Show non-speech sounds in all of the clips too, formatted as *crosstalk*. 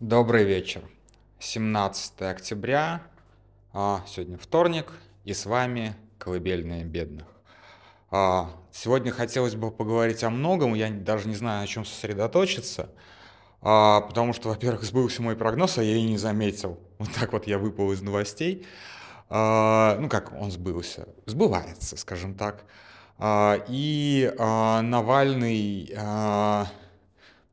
Добрый вечер. 17 октября, а, сегодня вторник, и с вами «Колыбельная бедных». А, сегодня хотелось бы поговорить о многом, я даже не знаю, на чем сосредоточиться, а, потому что, во-первых, сбылся мой прогноз, а я и не заметил. Вот так вот я выпал из новостей. Ну, как он сбылся? Сбывается, скажем так. И Навальный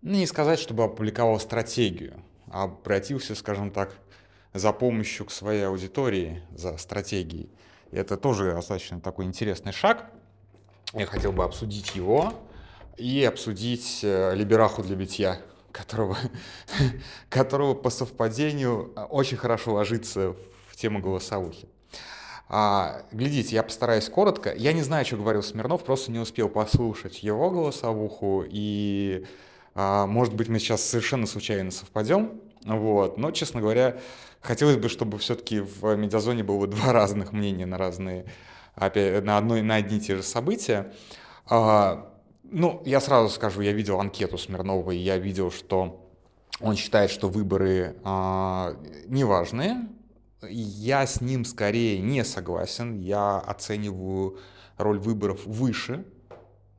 ну, не сказать, чтобы опубликовал стратегию, а обратился, скажем так, за помощью к своей аудитории, за стратегией. И это тоже достаточно такой интересный шаг. Я хотел бы обсудить его и обсудить э, либераху для битья, которого, *laughs* которого по совпадению очень хорошо ложится в тему голосовухи. А, глядите, я постараюсь коротко. Я не знаю, что говорил Смирнов, просто не успел послушать его голосовуху и может быть, мы сейчас совершенно случайно совпадем, вот. но, честно говоря, хотелось бы, чтобы все-таки в медиазоне было два разных мнения на разные, опять, на, одной, на одни и те же события. А, ну, я сразу скажу, я видел анкету Смирнова, и я видел, что он считает, что выборы а, неважные. Я с ним скорее не согласен. Я оцениваю роль выборов выше.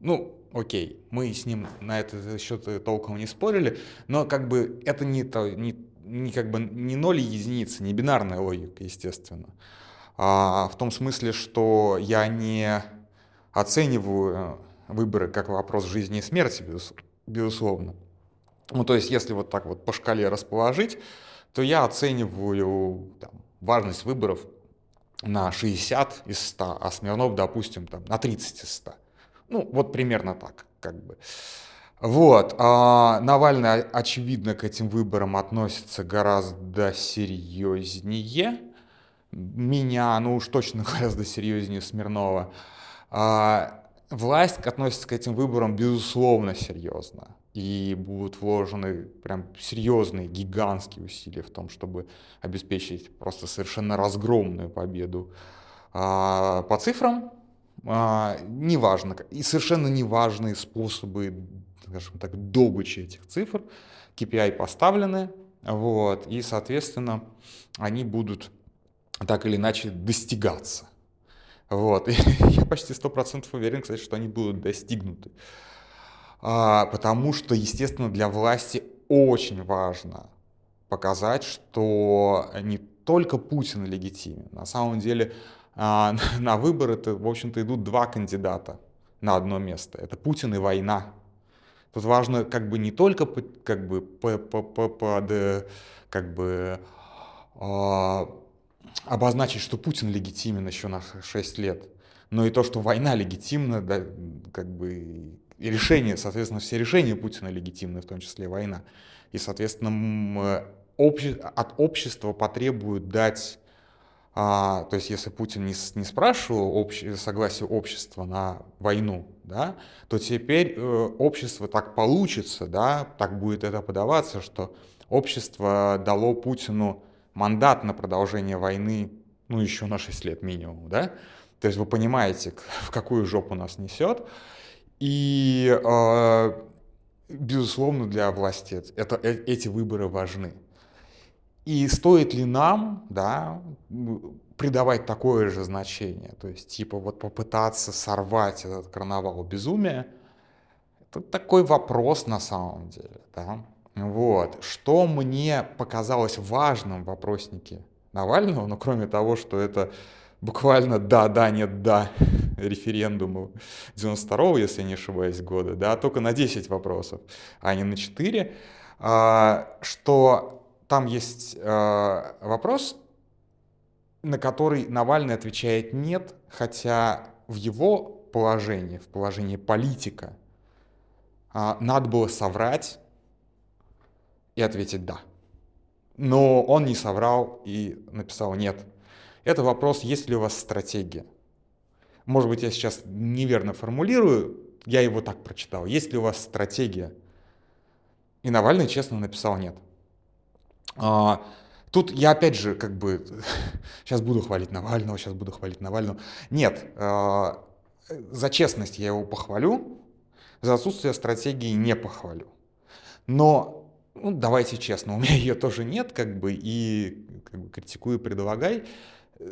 Ну, окей, мы с ним на этот счет толком не спорили, но как бы это не, то, не, не, как бы не ноль и единицы, не бинарная логика, естественно. А, в том смысле, что я не оцениваю выборы как вопрос жизни и смерти, безусловно. Ну, то есть, если вот так вот по шкале расположить, то я оцениваю там, важность выборов на 60 из 100, а Смирнов, допустим, там, на 30 из 100. Ну, вот примерно так, как бы. Вот. А Навальный, очевидно, к этим выборам относится гораздо серьезнее. Меня, ну уж точно *laughs* гораздо серьезнее Смирнова. А власть относится к этим выборам, безусловно, серьезно. И будут вложены прям серьезные, гигантские усилия в том, чтобы обеспечить просто совершенно разгромную победу. А по цифрам а, неважно, и совершенно неважные способы, скажем так, добычи этих цифр, KPI поставлены, вот, и, соответственно, они будут так или иначе достигаться. Вот. *laughs* И я почти 100% уверен, кстати, что они будут достигнуты. А, потому что, естественно, для власти очень важно показать, что не только Путин легитимен. На самом деле а, *laughs* на выборы-то, в общем-то, идут два кандидата на одно место. Это Путин и война. Тут важно как бы не только как бы под, как бы э, обозначить, что Путин легитимен еще на 6 лет, но и то, что война легитимна, да, как бы и решение, соответственно, все решения Путина легитимны, в том числе война. И, соответственно, обще, от общества потребуют дать а, то есть, если Путин не, не спрашивал общ, согласие общества на войну, да, то теперь э, общество так получится, да, так будет это подаваться, что общество дало Путину мандат на продолжение войны, ну, еще на 6 лет минимум, да. То есть вы понимаете, *laughs* в какую жопу нас несет. И, э, безусловно, для власти это, э, эти выборы важны. И стоит ли нам, да, придавать такое же значение, то есть типа вот попытаться сорвать этот карнавал безумия, это такой вопрос на самом деле, да. Вот. Что мне показалось важным в вопроснике Навального, ну кроме того, что это буквально да, да, нет, да *laughs* референдуму 92-го, если не ошибаюсь, года, да, только на 10 вопросов, а не на 4, а, что там есть э, вопрос, на который Навальный отвечает нет, хотя в его положении, в положении политика, э, надо было соврать и ответить да. Но он не соврал и написал нет. Это вопрос, есть ли у вас стратегия. Может быть, я сейчас неверно формулирую, я его так прочитал. Есть ли у вас стратегия? И Навальный честно написал нет. А, тут я опять же как бы *laughs* сейчас буду хвалить Навального, сейчас буду хвалить Навального. Нет, а, за честность я его похвалю, за отсутствие стратегии не похвалю. Но ну, давайте честно, у меня *laughs* ее тоже нет, как бы, и как бы, критикую, предлагай.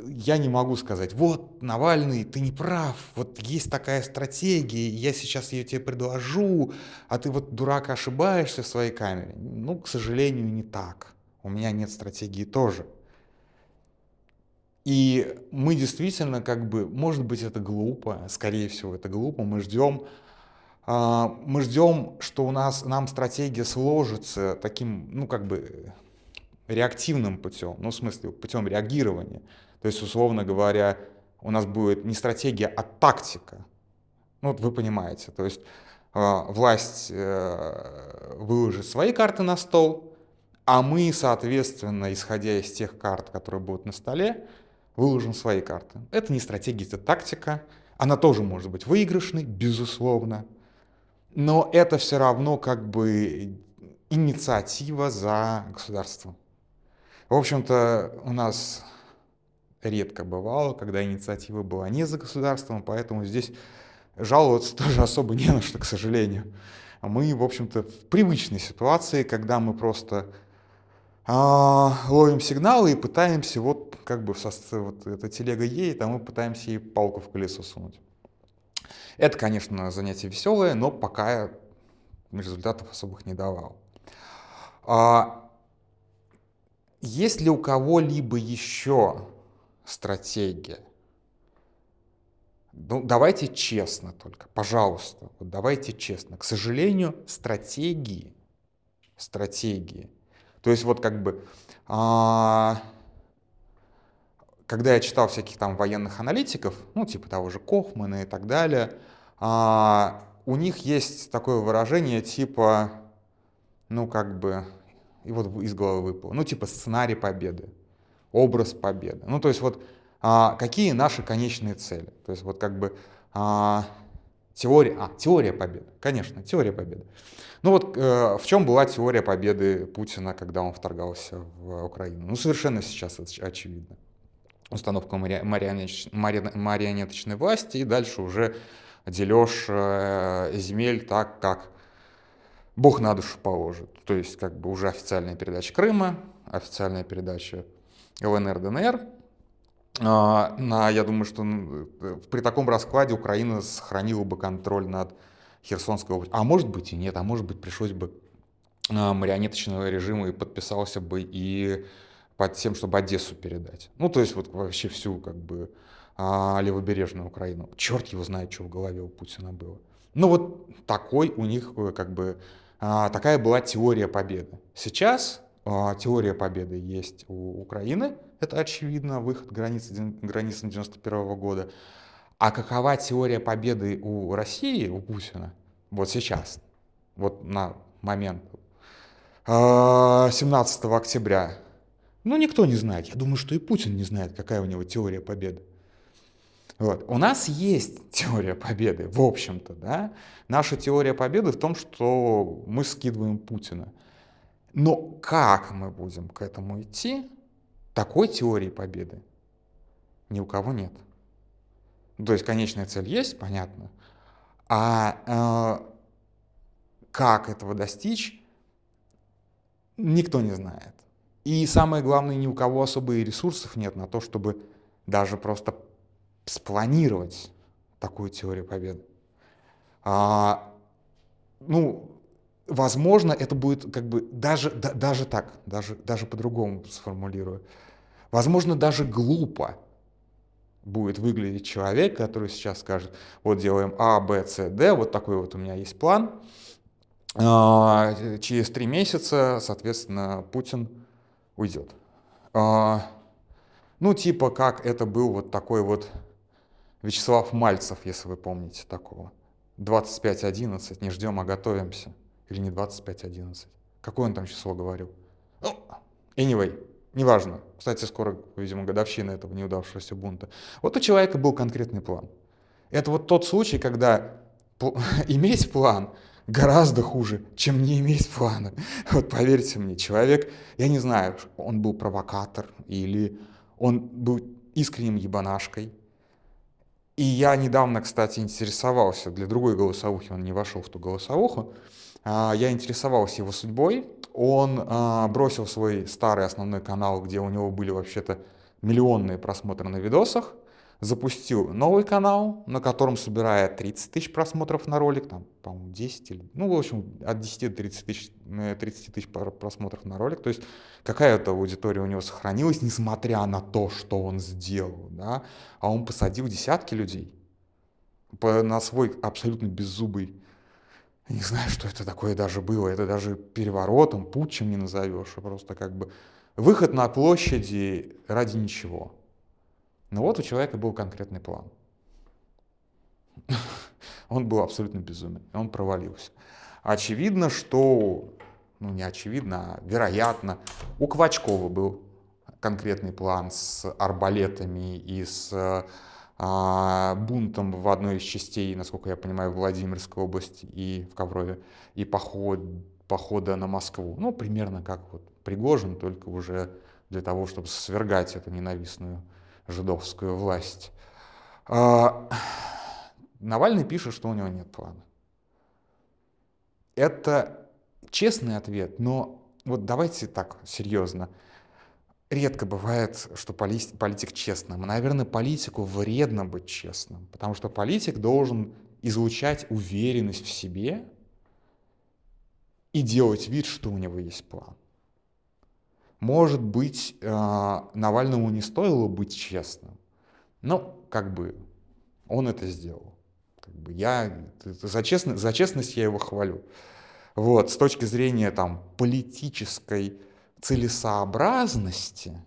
Я не могу сказать, вот, Навальный, ты не прав, вот есть такая стратегия, я сейчас ее тебе предложу, а ты вот, дурак, ошибаешься в своей камере. Ну, к сожалению, не так. У меня нет стратегии тоже. И мы действительно, как бы, может быть, это глупо, скорее всего, это глупо, мы ждем а, мы ждем, что у нас, нам стратегия сложится таким, ну, как бы, реактивным путем, ну, в смысле, путем реагирования. То есть, условно говоря, у нас будет не стратегия, а тактика. Ну, вот вы понимаете, то есть э, власть э, выложит свои карты на стол, а мы, соответственно, исходя из тех карт, которые будут на столе, выложим свои карты. Это не стратегия, это тактика. Она тоже может быть выигрышной, безусловно но это все равно как бы инициатива за государством. В общем-то, у нас редко бывало, когда инициатива была не за государством, поэтому здесь жаловаться *laughs* тоже особо не на что, к сожалению. Мы, в общем-то, в привычной ситуации, когда мы просто а, ловим сигналы и пытаемся, вот как бы вот эта телега едет, а мы пытаемся ей палку в колесо сунуть. Это, конечно, занятие веселое, но пока результатов особых не давал. А есть ли у кого-либо еще стратегия? Ну, давайте честно только, пожалуйста, вот давайте честно. К сожалению, стратегии, стратегии, то есть вот как бы а, когда я читал всяких там военных аналитиков, ну, типа того же Кофмана и так далее, а, у них есть такое выражение типа, ну, как бы, и вот из головы выпало, ну, типа сценарий победы, образ победы. Ну, то есть вот а, какие наши конечные цели? То есть вот как бы а, теория, а, теория победы, конечно, теория победы. Ну вот э, в чем была теория победы Путина, когда он вторгался в Украину? Ну, совершенно сейчас очевидно установку марионеточной власти и дальше уже дележ э, земель так, как Бог на душу положит. То есть как бы уже официальная передача Крыма, официальная передача ЛНР, ДНР. А, на, я думаю, что при таком раскладе Украина сохранила бы контроль над Херсонской областью. А может быть и нет, а может быть пришлось бы а, марионеточного режима и подписался бы и под тем, чтобы Одессу передать. Ну, то есть вот вообще всю как бы а, левобережную Украину. Черт его знает, что в голове у Путина было. Ну вот такой у них э, как бы такая была теория победы. Сейчас теория победы есть у Украины, это очевидно, выход границы, границам 91 года. А какова теория победы у России, у Путина, вот сейчас, вот на момент 17 октября ну, никто не знает. Я думаю, что и Путин не знает, какая у него теория победы. Вот. У нас есть теория победы, в общем-то, да. Наша теория победы в том, что мы скидываем Путина. Но как мы будем к этому идти, такой теории победы ни у кого нет. То есть конечная цель есть, понятно. А э, как этого достичь, никто не знает. И самое главное, ни у кого особо и ресурсов нет на то, чтобы даже просто спланировать такую теорию победы. А, ну, возможно, это будет как бы даже, да, даже так, даже, даже по-другому сформулирую. Возможно, даже глупо будет выглядеть человек, который сейчас скажет, вот делаем А, Б, С, Д, вот такой вот у меня есть план. А, через три месяца, соответственно, Путин уйдет. А, ну, типа как это был вот такой вот Вячеслав Мальцев, если вы помните такого. 25.11, не ждем, а готовимся. Или не 25.11. Какое он там число говорил? Ну, anyway, неважно. Кстати, скоро, видимо, годовщина этого неудавшегося бунта. Вот у человека был конкретный план. Это вот тот случай, когда *laughs* иметь план, гораздо хуже, чем не иметь плана. Вот поверьте мне, человек, я не знаю, он был провокатор или он был искренним ебанашкой. И я недавно, кстати, интересовался, для другой голосовухи он не вошел в ту голосовуху, я интересовался его судьбой. Он а, бросил свой старый основной канал, где у него были вообще-то миллионные просмотры на видосах, запустил новый канал, на котором собирает 30 тысяч просмотров на ролик, там, по-моему, 10 или, ну, в общем, от 10 до 30 тысяч, 30 э, тысяч просмотров на ролик, то есть какая-то аудитория у него сохранилась, несмотря на то, что он сделал, да, а он посадил десятки людей на свой абсолютно беззубый не знаю, что это такое даже было. Это даже переворотом, путчем не назовешь. А просто как бы выход на площади ради ничего. Но вот у человека был конкретный план. *laughs* Он был абсолютно безумен, он провалился. Очевидно, что, ну не очевидно, а вероятно, у Квачкова был конкретный план с арбалетами и с а, бунтом в одной из частей, насколько я понимаю, Владимирской области и в Коврове, и поход, похода на Москву. Ну, примерно как вот Пригожин, только уже для того, чтобы свергать эту ненавистную жидовскую власть. А, Навальный пишет, что у него нет плана. Это честный ответ, но вот давайте так серьезно. Редко бывает, что политик честным. Наверное, политику вредно быть честным, потому что политик должен излучать уверенность в себе и делать вид, что у него есть план. Может быть, э, Навальному не стоило быть честным, но как бы он это сделал. Как бы я за, честность, за честность я его хвалю. Вот, с точки зрения там, политической целесообразности,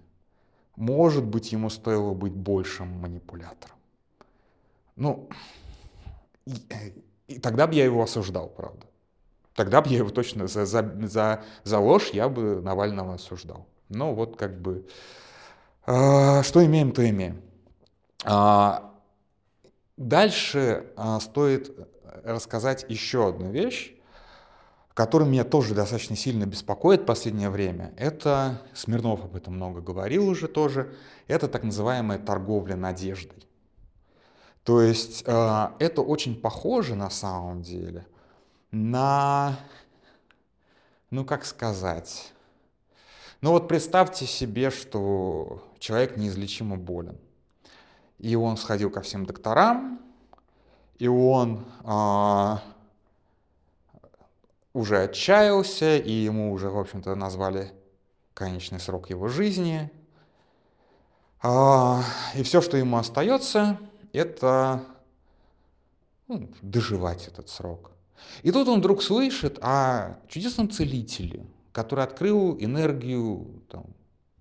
может быть, ему стоило быть большим манипулятором. Ну, и, и тогда бы я его осуждал, правда. Тогда бы я его точно за, за, за, за ложь я бы Навального осуждал. Но вот как бы, э, что имеем, то имеем. А, дальше а, стоит рассказать еще одну вещь, которая меня тоже достаточно сильно беспокоит в последнее время. Это, Смирнов об этом много говорил уже тоже, это так называемая торговля надеждой. То есть э, это очень похоже на самом деле на, ну как сказать, ну вот представьте себе, что человек неизлечимо болен. И он сходил ко всем докторам, и он а, уже отчаялся, и ему уже, в общем-то, назвали конечный срок его жизни. А, и все, что ему остается, это ну, доживать этот срок. И тут он вдруг слышит о чудесном целителе, который открыл энергию там,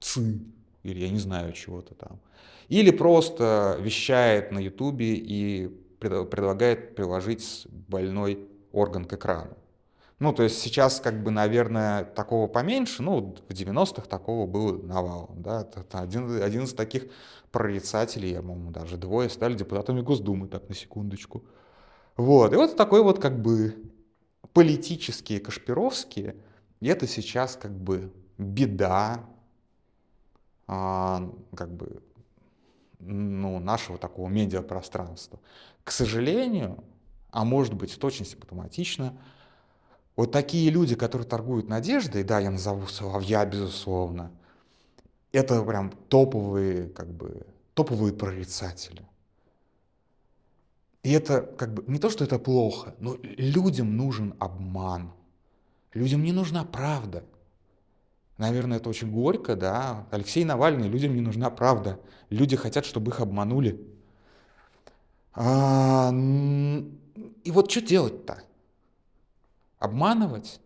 ЦИ, или я не знаю чего-то там. Или просто вещает на ютубе и предлагает приложить больной орган к экрану. Ну, то есть сейчас, как бы, наверное, такого поменьше, ну, в 90-х такого было навалом, да, это один, один из таких прорицателей, я, по-моему, даже двое стали депутатами Госдумы, так, на секундочку. Вот, и вот такой вот как бы политические Кашпировские, и это сейчас как бы беда, а, как бы, ну, нашего такого медиапространства. К сожалению, а может быть это очень симптоматично, вот такие люди, которые торгуют надеждой, да, я назову Соловья, безусловно, это прям топовые, как бы, топовые прорицатели. И это как бы не то, что это плохо, но людям нужен обман. Людям не нужна правда. Наверное, это очень горько, да. Алексей Навальный, людям не нужна правда. Люди хотят, чтобы их обманули. А, и вот что делать-то? Обманывать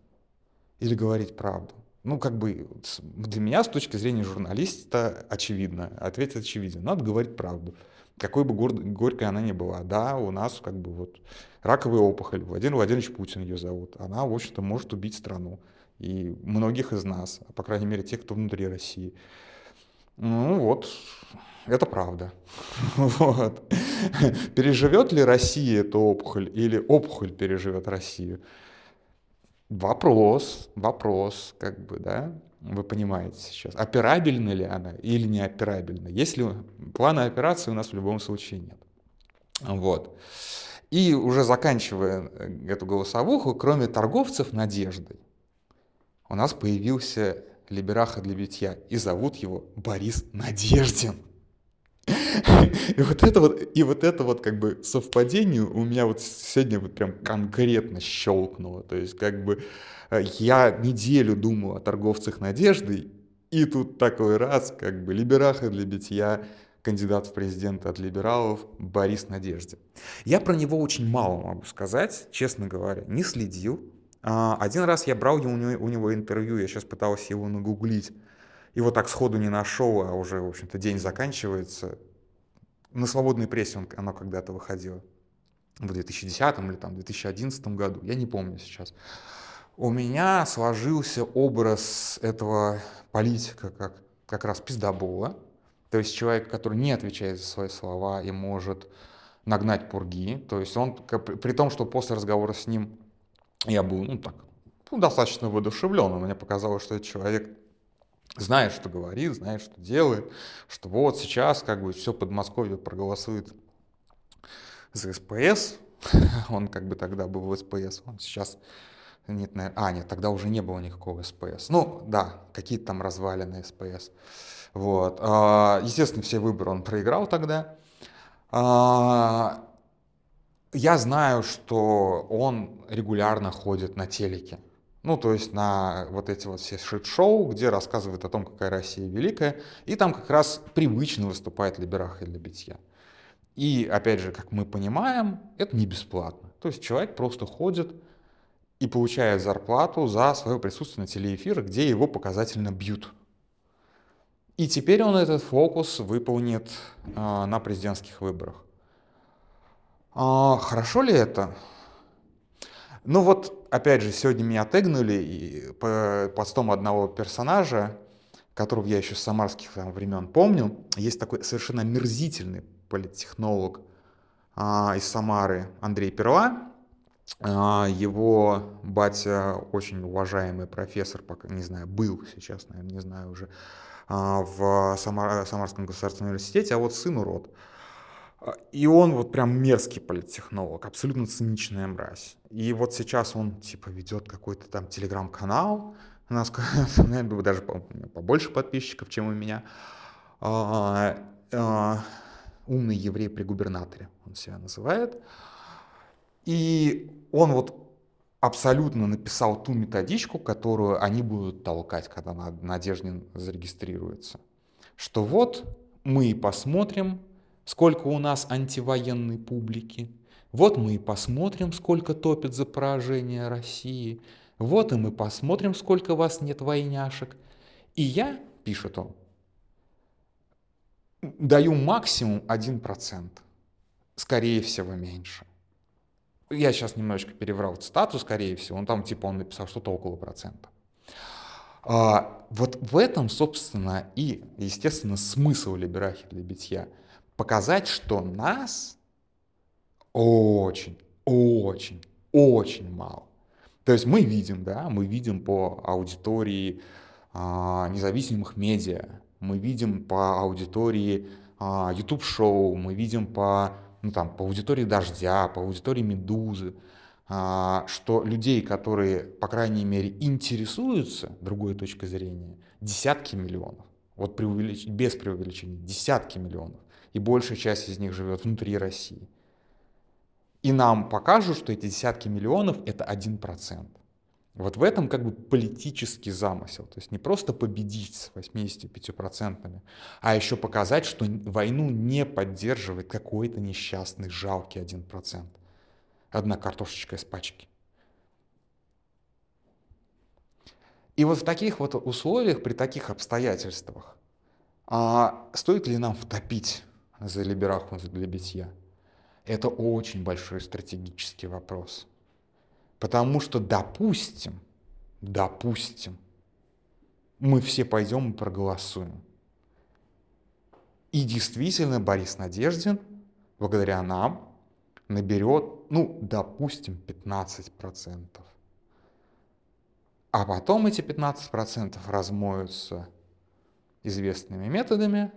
или говорить правду? Ну, как бы для меня с точки зрения журналиста очевидно, ответ очевиден. Надо говорить правду какой бы гор- горькой она ни была. Да, у нас как бы вот раковая опухоль, Владимир Владимирович Путин ее зовут. Она, в общем-то, может убить страну. И многих из нас, по крайней мере, тех, кто внутри России. Ну вот, это правда. *laughs* Вот. Переживет ли Россия эту опухоль или опухоль переживет Россию? Вопрос, вопрос, как бы, да вы понимаете сейчас, операбельна ли она или не операбельна. Если плана операции у нас в любом случае нет. Вот. И уже заканчивая э, эту голосовуху, кроме торговцев надеждой, у нас появился либераха для битья, и зовут его Борис Надеждин. *laughs* И вот это вот, и вот это вот как бы совпадение у меня вот сегодня вот прям конкретно щелкнуло. То есть как бы э, я неделю думал о торговцах надежды, и тут такой раз, как бы либераха для битья, кандидат в президенты от либералов Борис Надеждин. Я про него очень мало могу сказать, честно говоря, не следил. А, один раз я брал у него, у него интервью, я сейчас пытался его нагуглить. Его так сходу не нашел, а уже, в общем-то, день заканчивается. На свободной прессе он, оно когда-то выходило. В 2010 или там 2011 году, я не помню сейчас. У меня сложился образ этого политика как, как раз пиздобола. То есть человек, который не отвечает за свои слова и может нагнать пурги. То есть он, при том, что после разговора с ним я был, ну так, ну, достаточно воодушевлен. Мне показалось, что этот человек знает, что говорит, знает, что делает, что вот сейчас как бы все Подмосковье проголосует за СПС, *laughs* он как бы тогда был в СПС, он сейчас нет, наверное, а, нет, тогда уже не было никакого СПС. Ну, да, какие-то там развалины СПС. Вот. А, естественно, все выборы он проиграл тогда. А, я знаю, что он регулярно ходит на телеке. Ну, то есть на вот эти вот все shit-show, где рассказывают о том, какая Россия великая, и там как раз привычно выступает либераха для битья. И, опять же, как мы понимаем, это не бесплатно. То есть человек просто ходит и получает зарплату за свое присутствие на телеэфирах, где его показательно бьют. И теперь он этот фокус выполнит э, на президентских выборах. А, хорошо ли это? Ну вот, опять же, сегодня меня тегнули и по постом одного персонажа, которого я еще с самарских там, времен помню. Есть такой совершенно мерзительный политтехнолог а, из Самары Андрей Перла. А, его батя очень уважаемый профессор, пока не знаю, был сейчас, наверное, не знаю уже, а, в Самар, Самарском государственном университете, а вот сын урод. А, и он вот прям мерзкий политтехнолог, абсолютно циничная мразь. И вот сейчас он типа ведет какой-то там телеграм-канал, у нас, *laughs* наверное, даже побольше подписчиков, чем у меня. А, а, умный еврей при губернаторе, он себя называет. И он вот абсолютно написал ту методичку, которую они будут толкать, когда Надеждин зарегистрируется. Что вот мы и посмотрим, сколько у нас антивоенной публики. Вот мы и посмотрим, сколько топит за поражение России. Вот и мы посмотрим, сколько вас нет войняшек. И я, пишет он, даю максимум 1%. Скорее всего, меньше. Я сейчас немножечко переврал цитату, скорее всего. Он там, типа, он написал что-то около процента. А, вот в этом, собственно, и, естественно, смысл либерахи для битья – показать, что нас очень, очень, очень мало. То есть мы видим, да, мы видим по аудитории а, независимых медиа, мы видим по аудитории а, YouTube-шоу, мы видим по, ну, там, по аудитории «Дождя», по аудитории «Медузы», а, что людей, которые, по крайней мере, интересуются другой точкой зрения, десятки миллионов. Вот преувелич... без преувеличения, десятки миллионов и большая часть из них живет внутри России. И нам покажут, что эти десятки миллионов — это один процент. Вот в этом как бы политический замысел. То есть не просто победить с 85%, а еще показать, что войну не поддерживает какой-то несчастный, жалкий 1%. Одна картошечка из пачки. И вот в таких вот условиях, при таких обстоятельствах, а стоит ли нам втопить за либераху для битья? Это очень большой стратегический вопрос. Потому что, допустим, допустим, мы все пойдем и проголосуем. И действительно Борис Надеждин, благодаря нам, наберет, ну, допустим, 15%. А потом эти 15% размоются известными методами,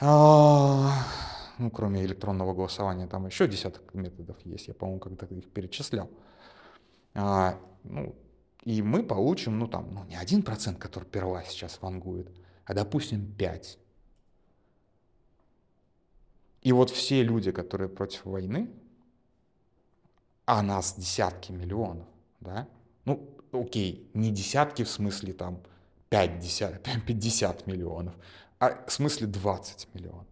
ну, кроме электронного голосования, там еще десяток методов есть, я, по-моему, когда-то их перечислял. А, ну, и мы получим, ну, там, ну, не один процент, который перла сейчас вангует, а, допустим, 5. И вот все люди, которые против войны, а нас десятки миллионов, да, ну, окей, не десятки в смысле там 50, 50 *laughs* миллионов, а в смысле 20 миллионов,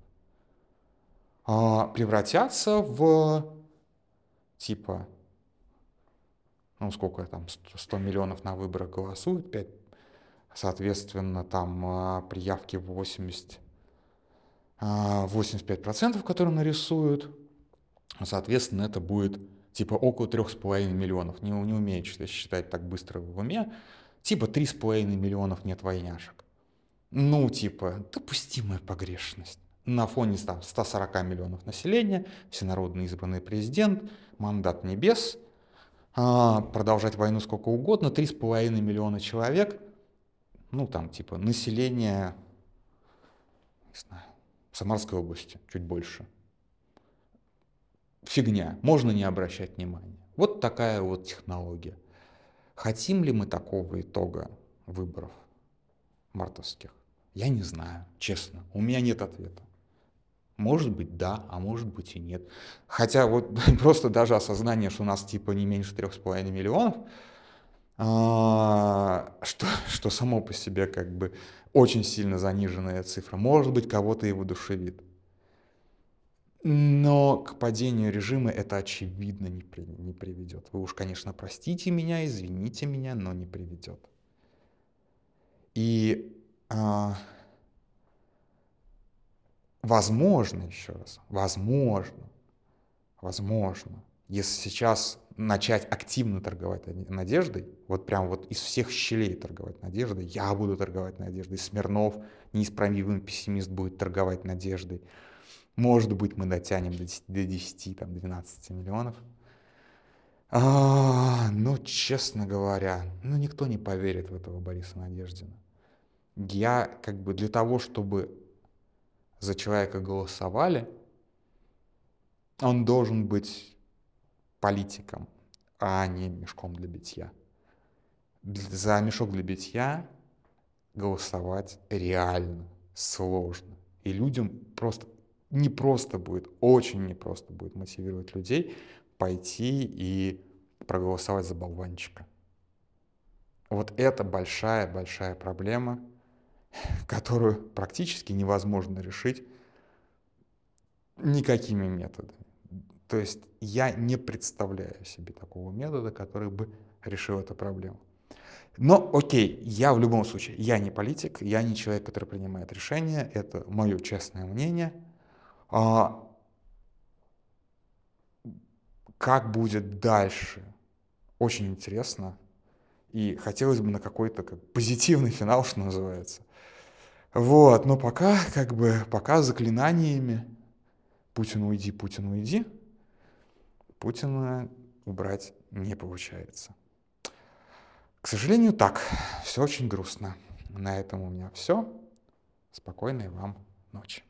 а, превратятся в типа, ну сколько там, 100 миллионов на выборах голосуют, 5, соответственно, там при явке 80, 85%, которые нарисуют, соответственно, это будет типа около 3,5 миллионов. Не, не умею считать так быстро в уме. Типа 3,5 миллионов нет войняшек. Ну, типа, допустимая погрешность. На фоне там, 140 миллионов населения, всенародно избранный президент, мандат небес, а, продолжать войну сколько угодно, 3,5 миллиона человек, ну, там, типа, население, не знаю, Самарской области, чуть больше. Фигня, можно не обращать внимания. Вот такая вот технология. Хотим ли мы такого итога выборов мартовских? Я не знаю, честно. У меня нет ответа. Может быть, да, а может быть и нет. Хотя вот *laughs* просто даже осознание, что у нас типа не меньше трех с половиной миллионов, а, что, что само по себе как бы очень сильно заниженная цифра, может быть, кого-то и воодушевит. Но к падению режима это очевидно не, при, не приведет. Вы уж, конечно, простите меня, извините меня, но не приведет. И а, возможно, еще раз, возможно, возможно, если сейчас начать активно торговать надеждой, вот прям вот из всех щелей торговать надеждой, я буду торговать надеждой, Смирнов, неисправимый пессимист, будет торговать надеждой, может быть, мы дотянем до 10, до 10 там, 12 миллионов. А, ну, честно говоря, ну, никто не поверит в этого Бориса Надеждина. Я как бы для того, чтобы за человека голосовали, он должен быть политиком, а не мешком для битья. За мешок для битья голосовать реально сложно. И людям просто не просто будет, очень непросто будет мотивировать людей пойти и проголосовать за болванчика. Вот это большая-большая проблема, которую практически невозможно решить никакими методами. То есть я не представляю себе такого метода, который бы решил эту проблему. Но окей, я в любом случае, я не политик, я не человек, который принимает решения, это мое честное мнение – а, как будет дальше? Очень интересно. И хотелось бы на какой-то как, позитивный финал, что называется. Вот, но пока, как бы, пока заклинаниями Путин уйди, Путин уйди, Путина убрать не получается. К сожалению, так. Все очень грустно. На этом у меня все. Спокойной вам ночи.